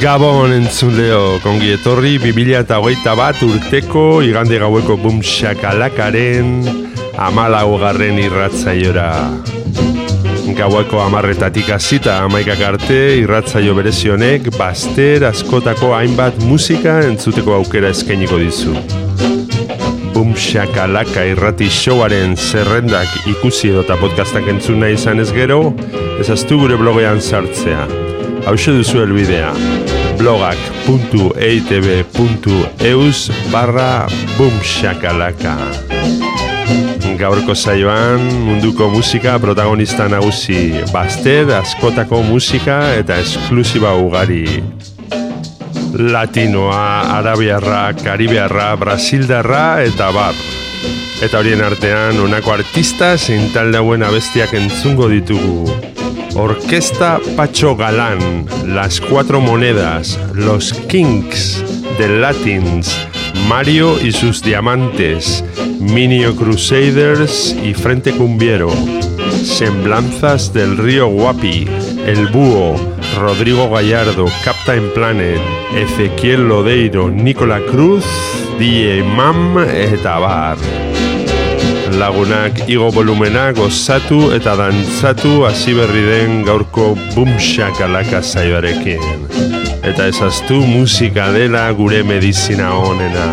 Gabon entzuleo, kongi etorri 2008 bat urteko igande gaueko bum shakalakaren amalau garren irratzaiora. Gaueko amarretatik hasita amaikak arte irratzaio berezionek baster askotako hainbat musika entzuteko aukera eskainiko dizu. Bum shakalaka irrati showaren zerrendak ikusi edota podcastak entzun nahi izan ez gero, ezaztu gure blogean sartzea. Hau duzu elbidea blogak.eitb.eus barra bumshakalaka Gaurko saioan munduko musika protagonista nagusi. Baster, askotako musika eta esklusiba ugari. Latinoa, Arabiarra, Karibiarra, Brasildarra eta bar. Eta horien artean honako artista zein talde hauen abestiak entzungo ditugu Orquesta Pacho Galán, Las Cuatro Monedas, Los Kings, The Latins, Mario y sus Diamantes, Minio Crusaders y Frente Cumbiero, Semblanzas del Río Guapi, El Búho, Rodrigo Gallardo, Captain Planet, Ezequiel Lodeiro, Nicola Cruz, DJ Mam eta bar lagunak igo volumena gozatu eta dantzatu hasi berri den gaurko bumxak alaka zaioarekin. Eta ezaztu musika dela gure medizina honena.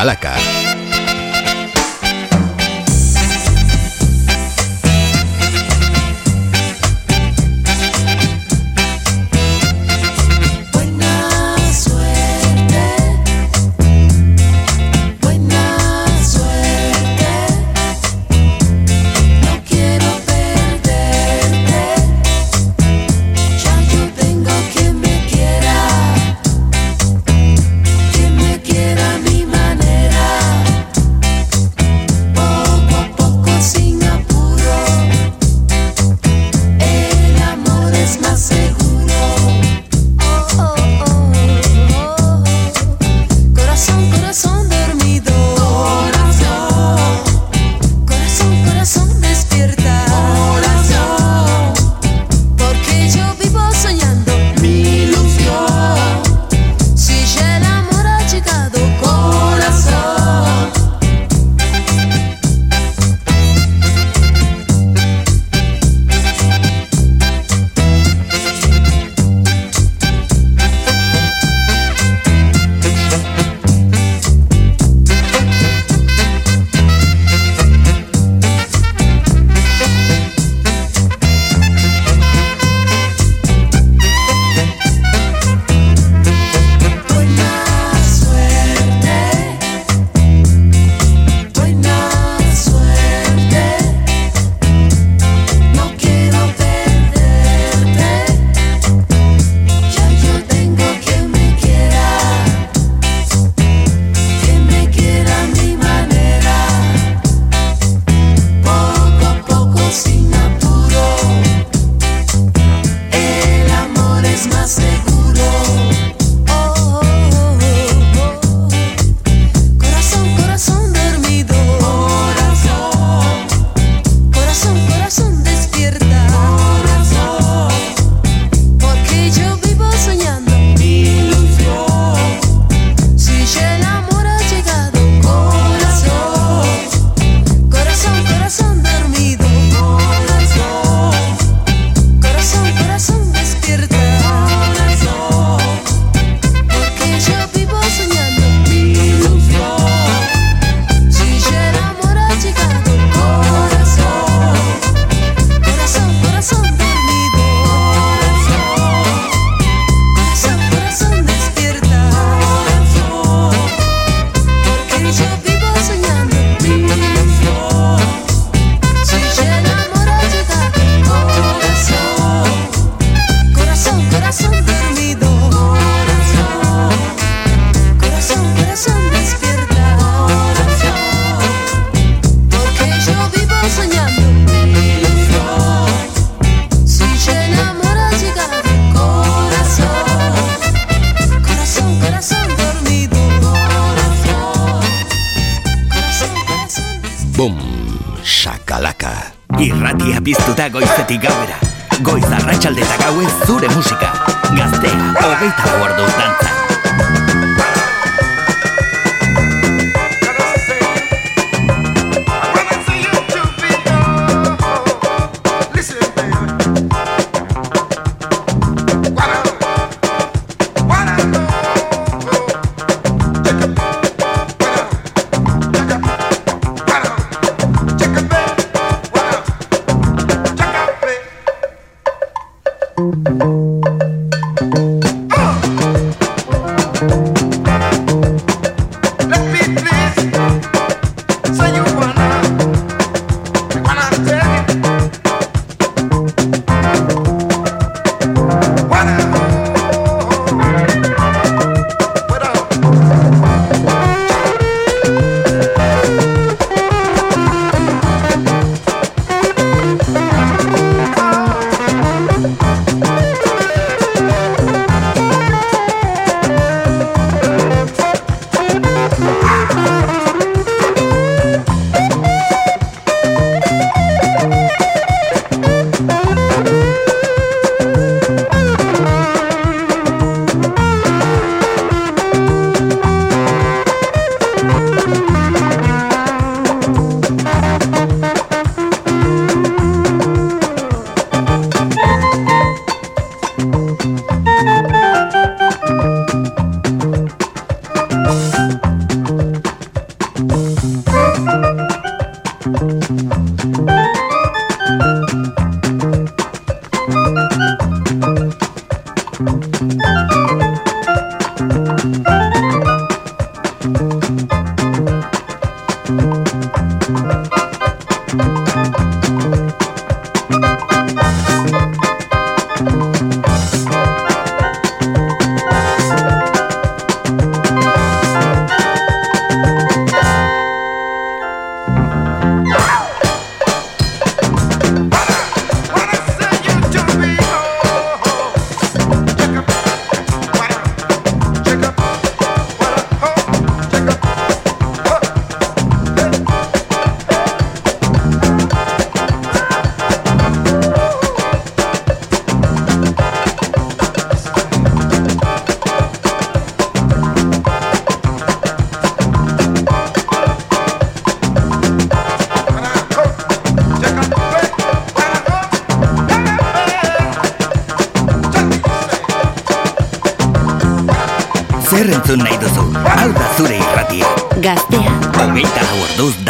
Calaca.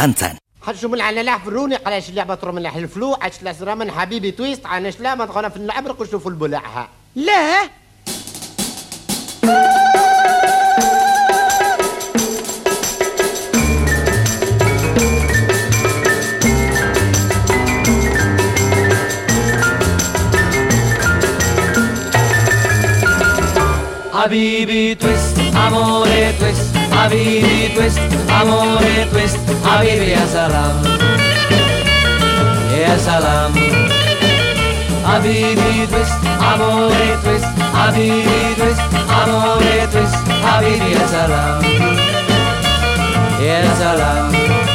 دانسان خرجوا من على لاح فروني قلاش اللعبة ترو من الفلو عش لاسرا من حبيبي تويست عناش لا ما دخلنا في العبرق وشوفوا البلعها. لا. حبيبي تويست أموري تويست حبيبي تويست. Amore twist, Habibi ya salam, ya salam. Habibi twist, amore twist, Habibi twist, amore twist, Habibi ya salam, ya salam.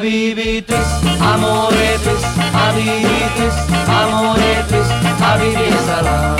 habibites, amoretes, habibites, amoretes, habibites.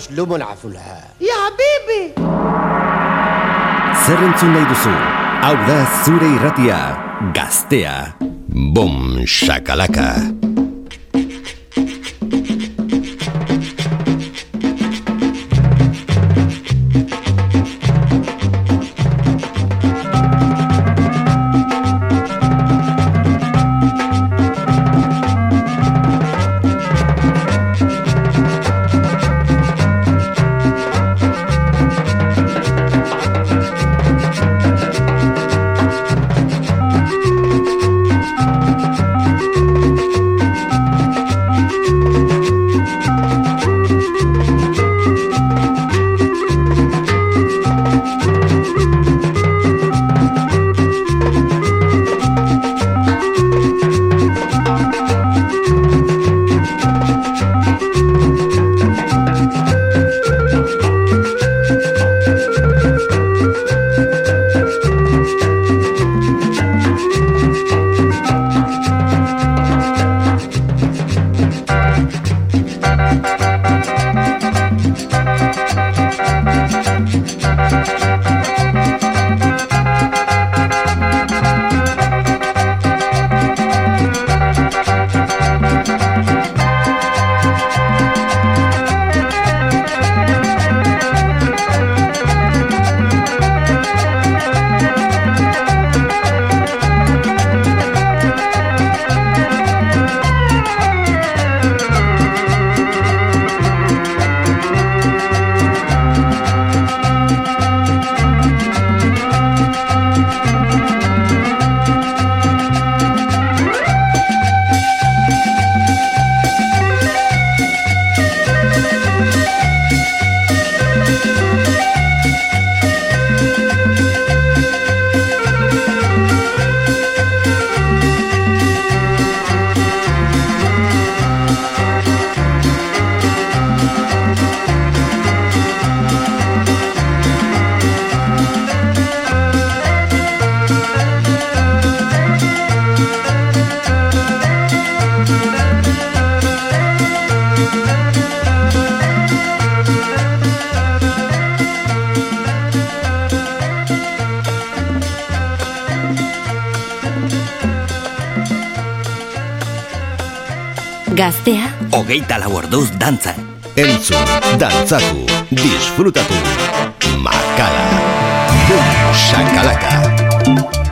باش لوم نعفو يا حبيبي. سرن سوني دوسو أو دا سوري راتيا غاستيا بوم شاكالاكا Gaztea, Hogeita lau orduz dantzan. Entzun, dantzatu, disfrutatu. Makala. Bum, shakalaka.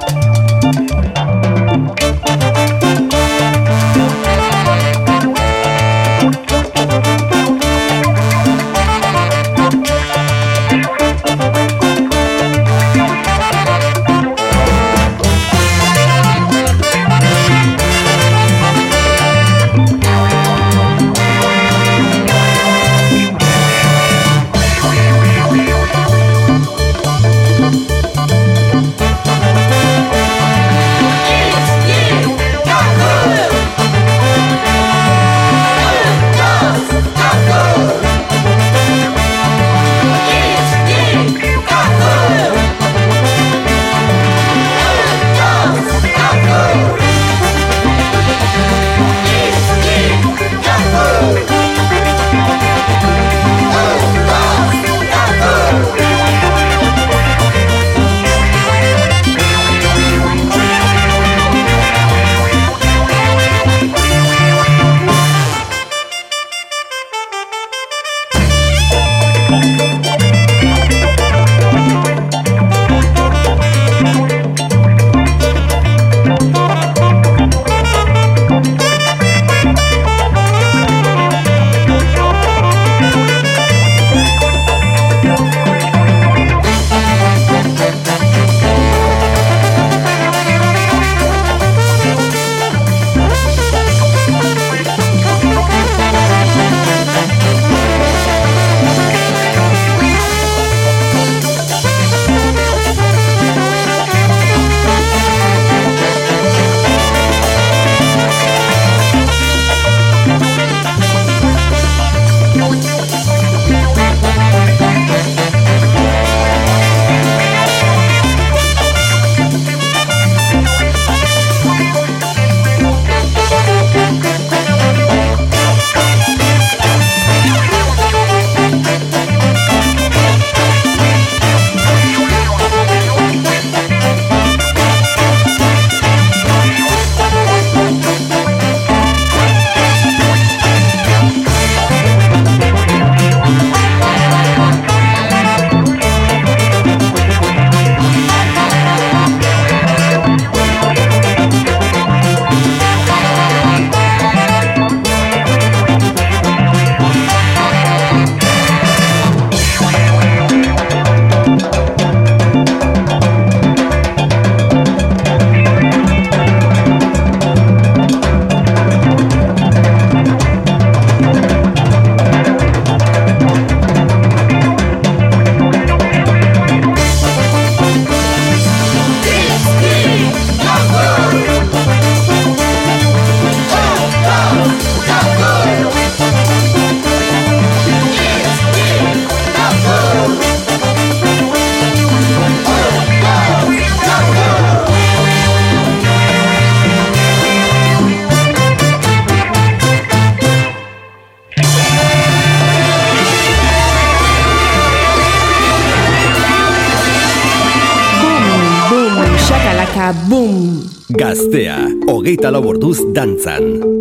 Hogeita lau orduz dantzan.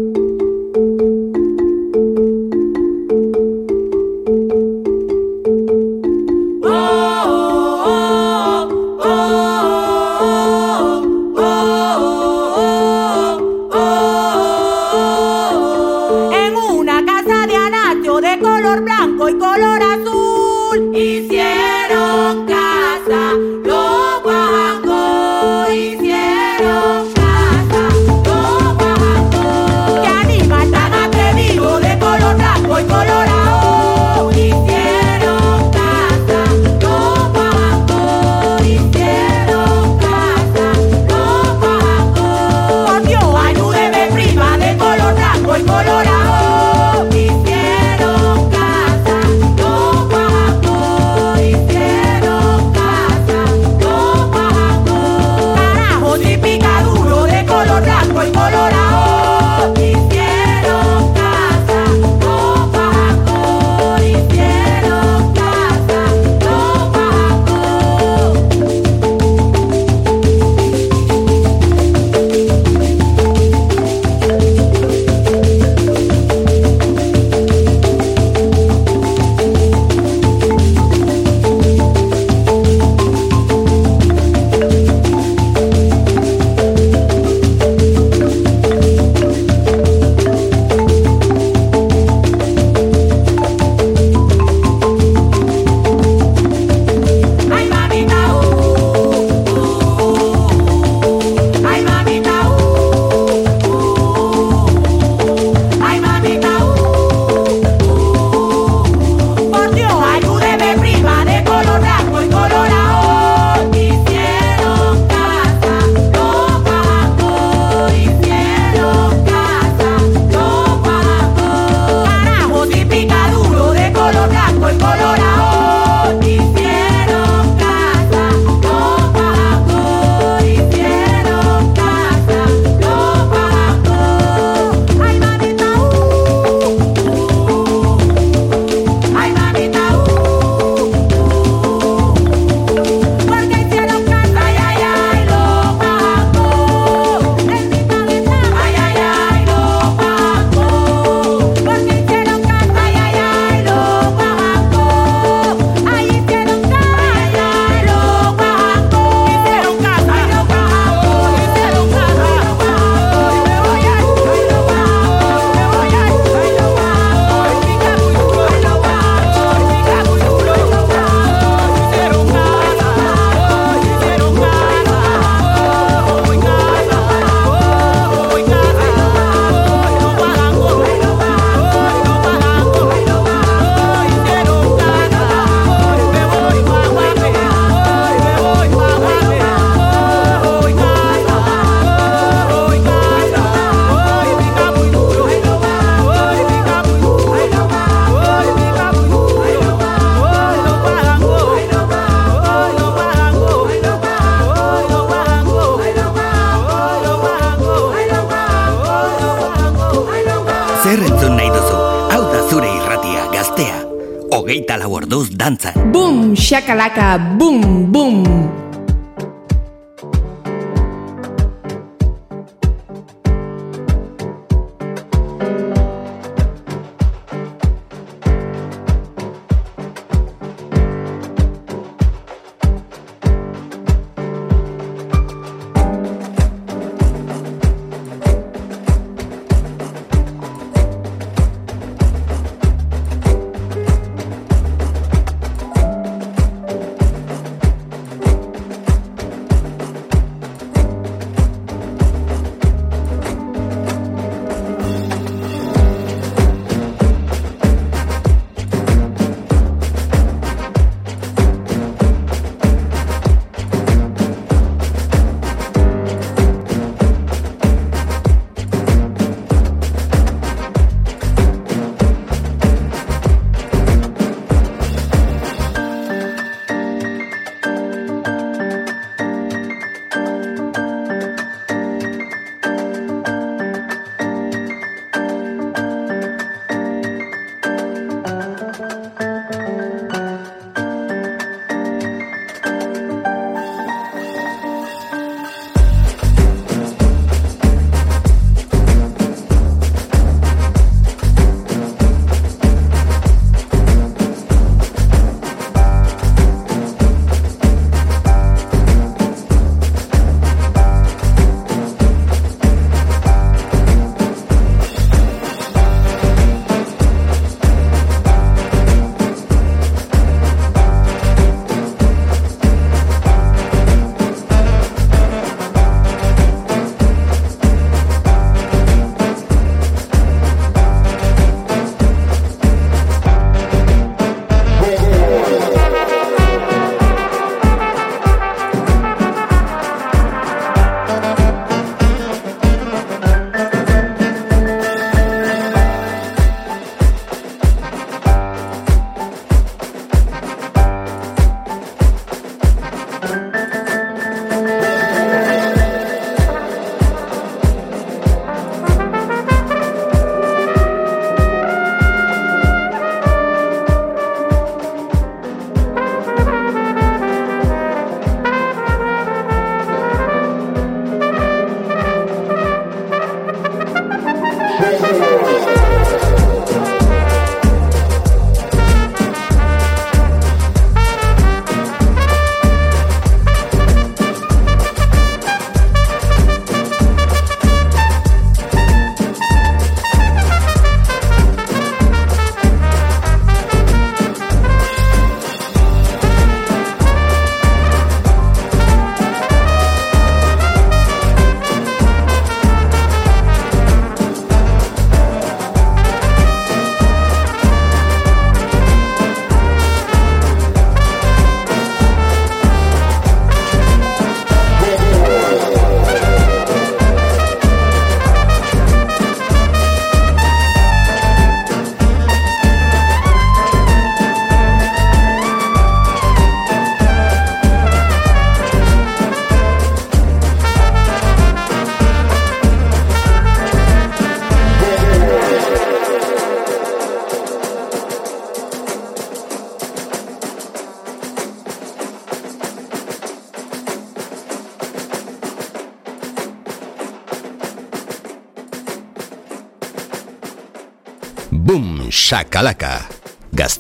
Shakalaka,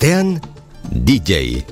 Gaztean, DJ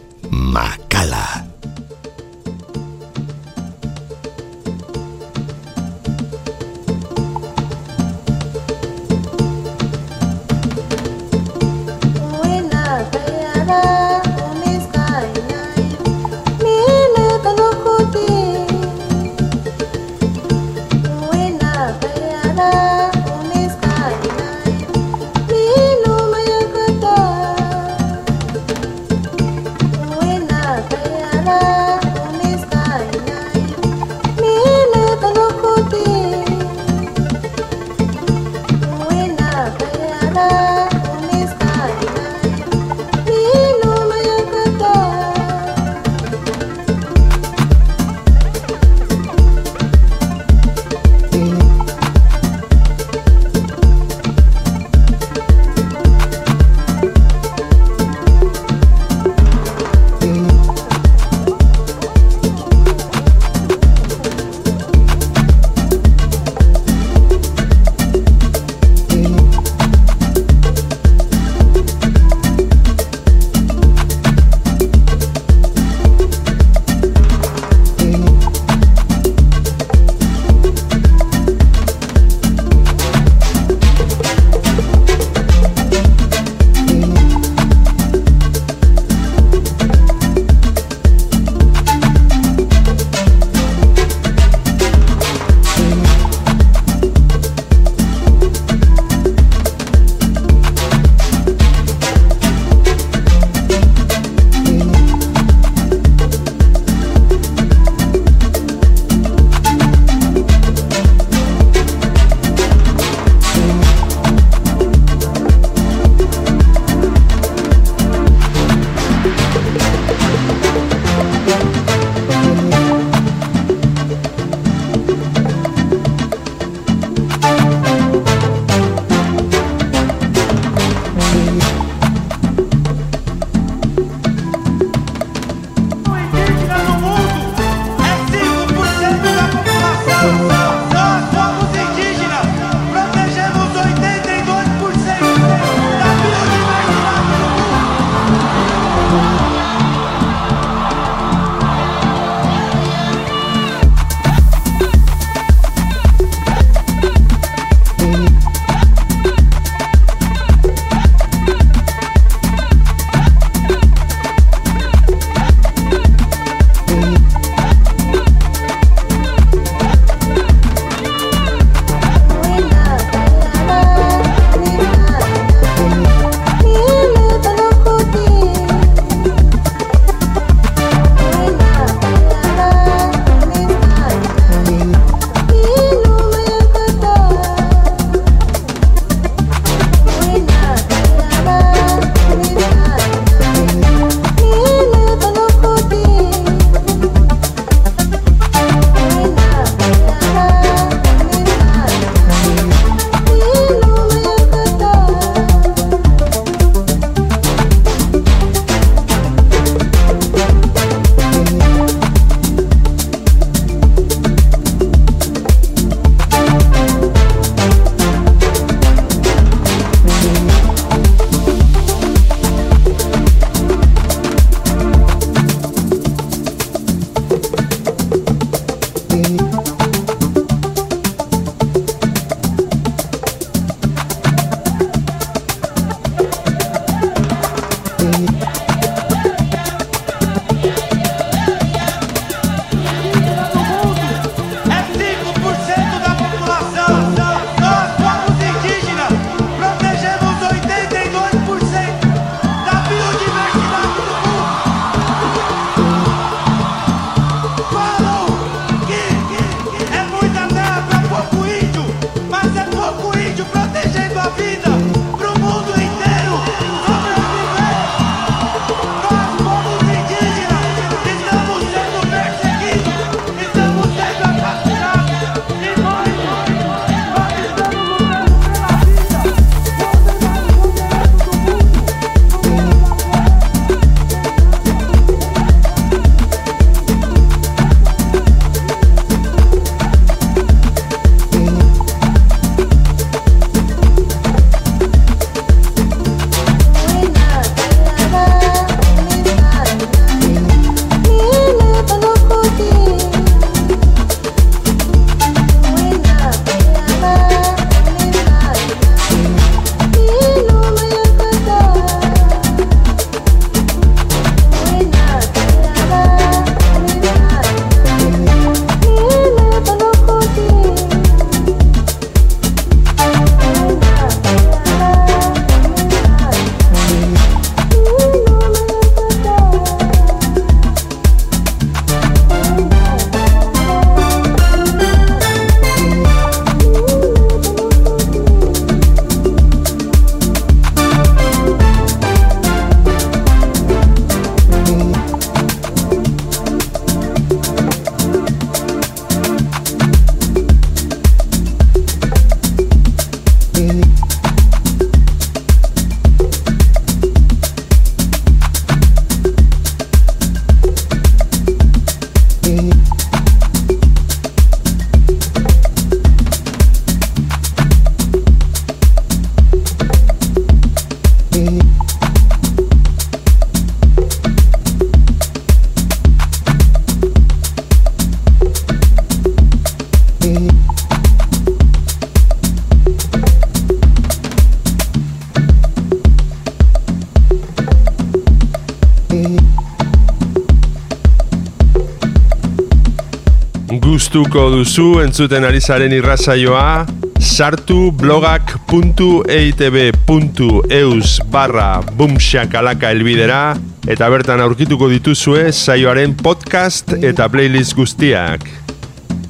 Gustuko duzu entzuten ari zaren irrazaioa, sartu blogak.eitb.eus barra bumxakalaka elbidera, eta bertan aurkituko dituzue saioaren podcast eta playlist guztiak.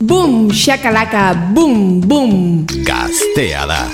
Boom, shakalaka, boom, boom. Gaztea da.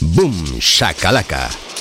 Boom shakalaka.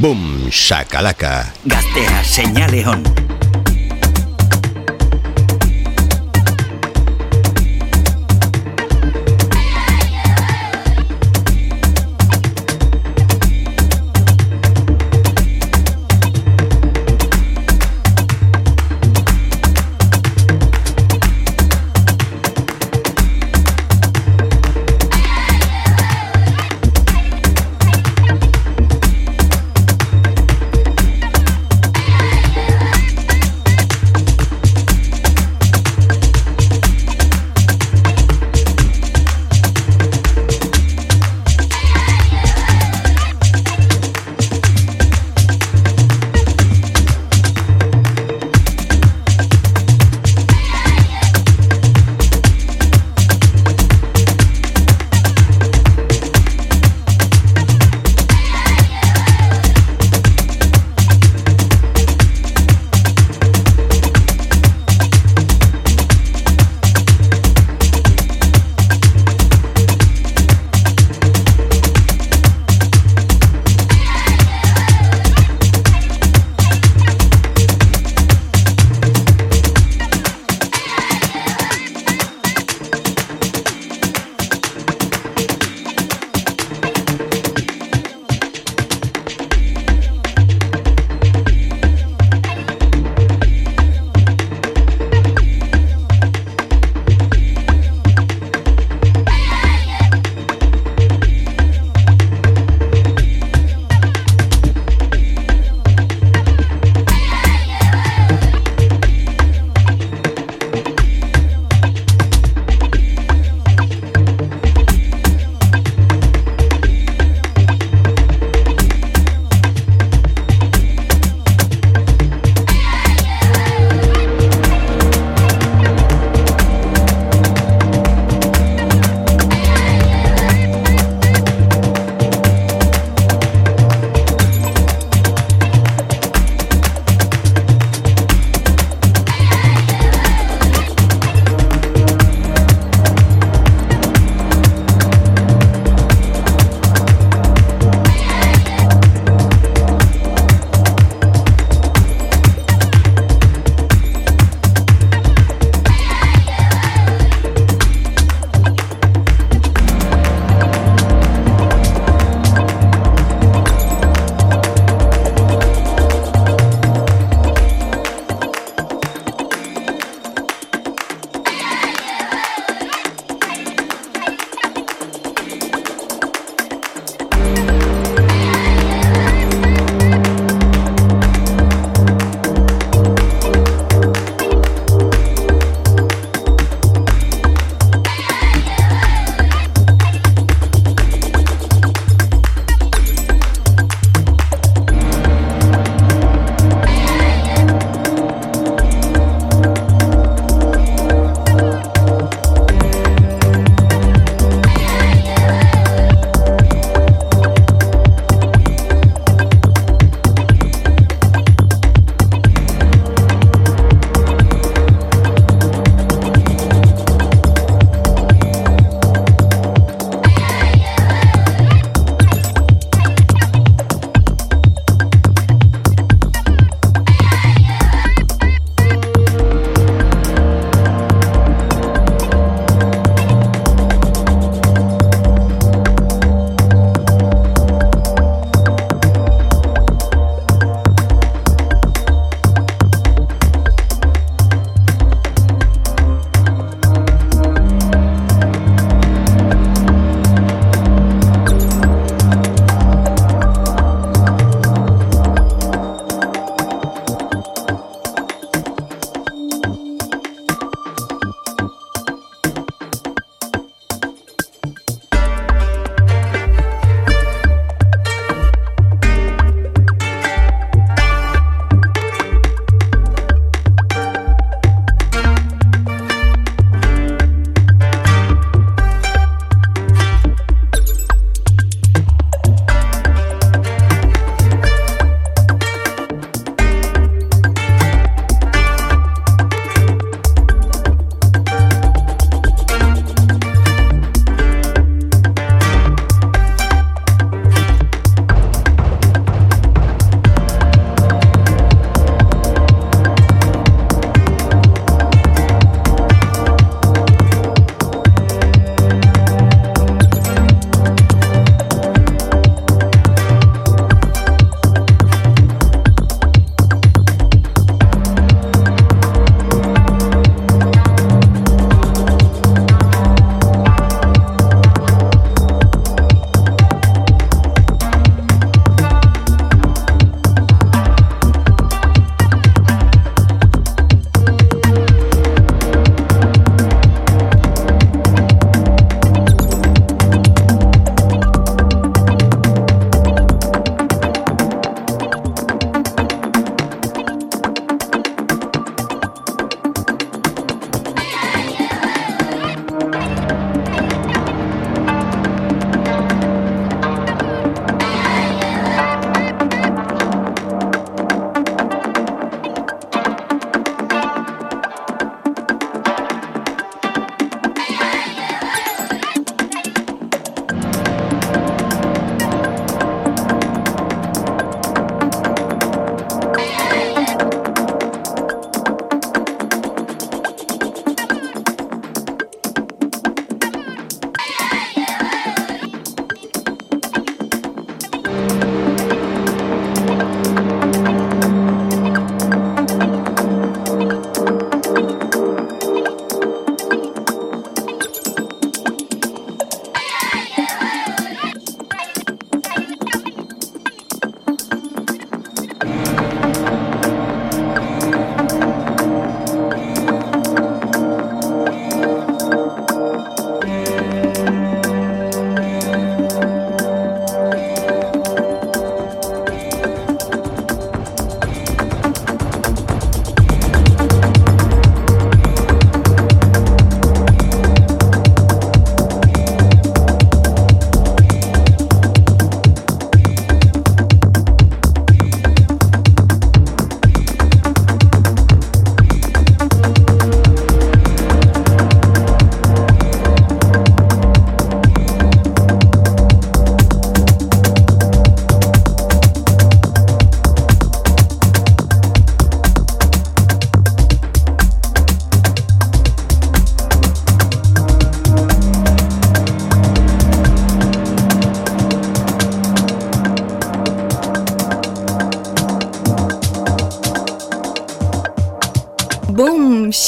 Boom Shakalaka. Gaztea seinale hon.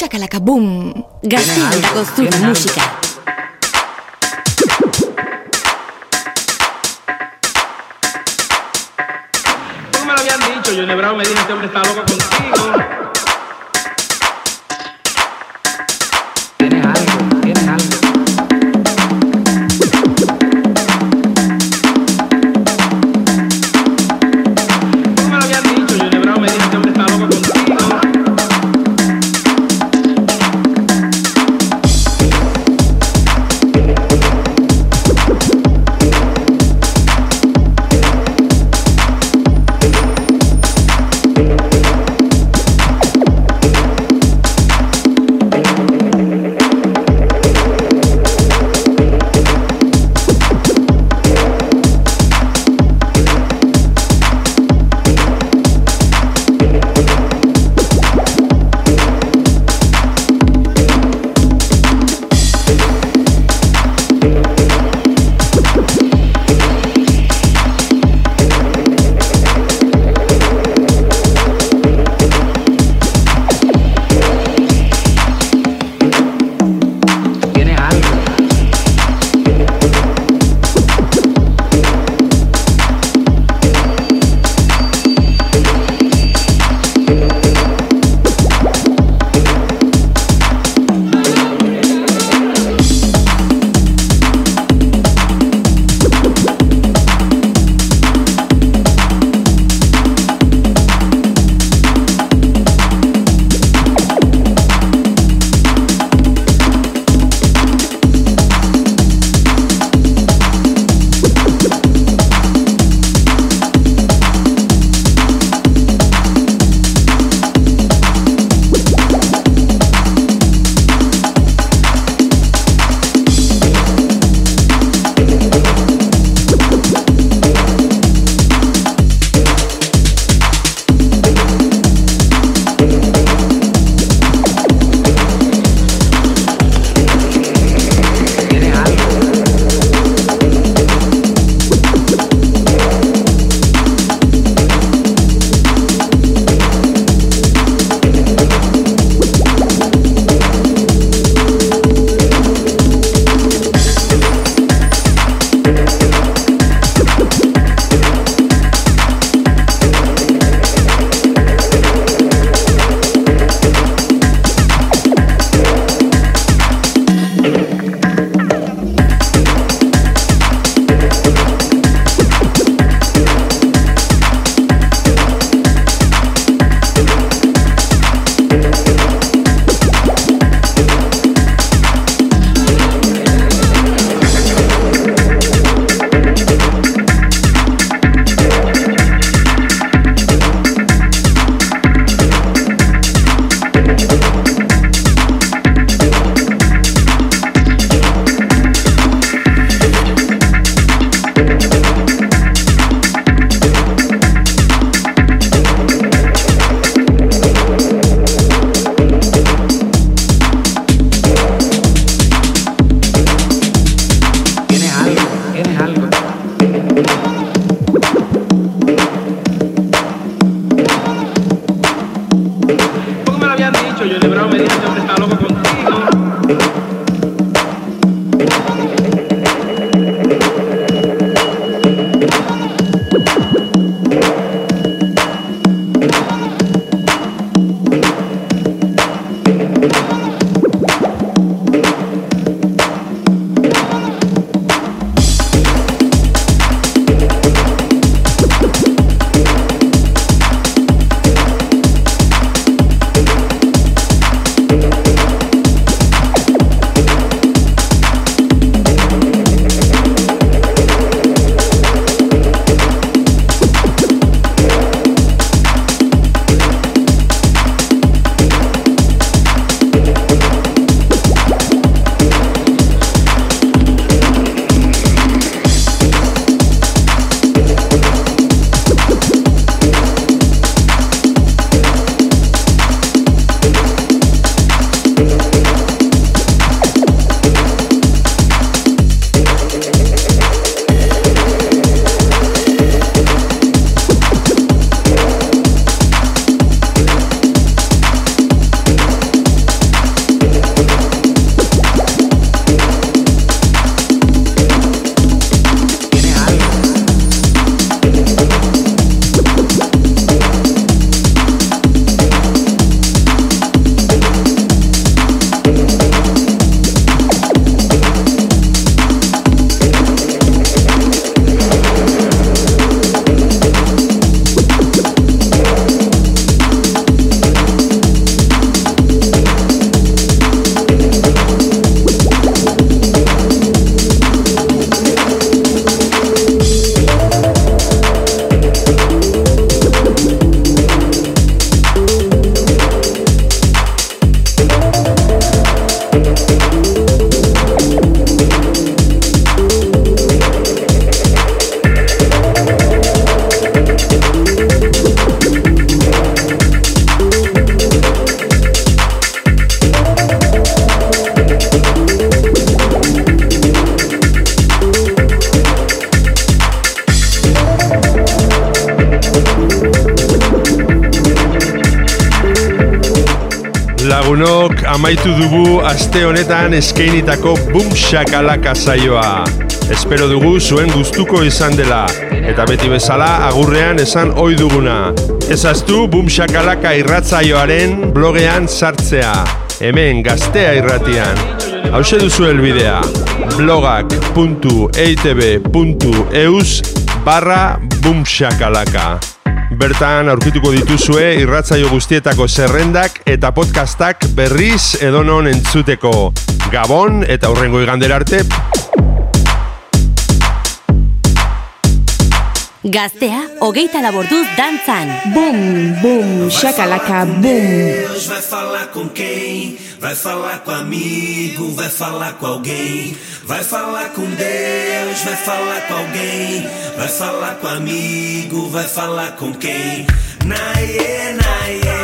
Shakalakaboom. Gastón con su música. Tú me lo habían dicho, Junior Brown me dijo, este hombre está loco contigo. Aste honetan eskeinitako bum shakalaka saioa. Espero dugu zuen gustuko izan dela. Eta beti bezala agurrean esan ohi duguna. Ezaztu bum shakalaka irratzaioaren blogean sartzea. Hemen gaztea irratian. Hauxe duzu helbidea. blogak.eitb.eus barra bum shakalaka. Bertan aurkituko dituzue irratzaio guztietako zerrendak eta podcastak berriz edonon entzuteko. Gabon eta hurrengo igandera arte. Gaztea, hogeita laborduz dantzan. Bum, bum, shakalaka, bum. Deus vai falar com quem? Vai falar com amigo, vai falar com alguém. Vai falar com Deus, vai falar com alguém. Vai falar com amigo, vai falar com quem? Naie, naie,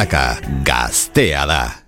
Shakalaka gaztea da.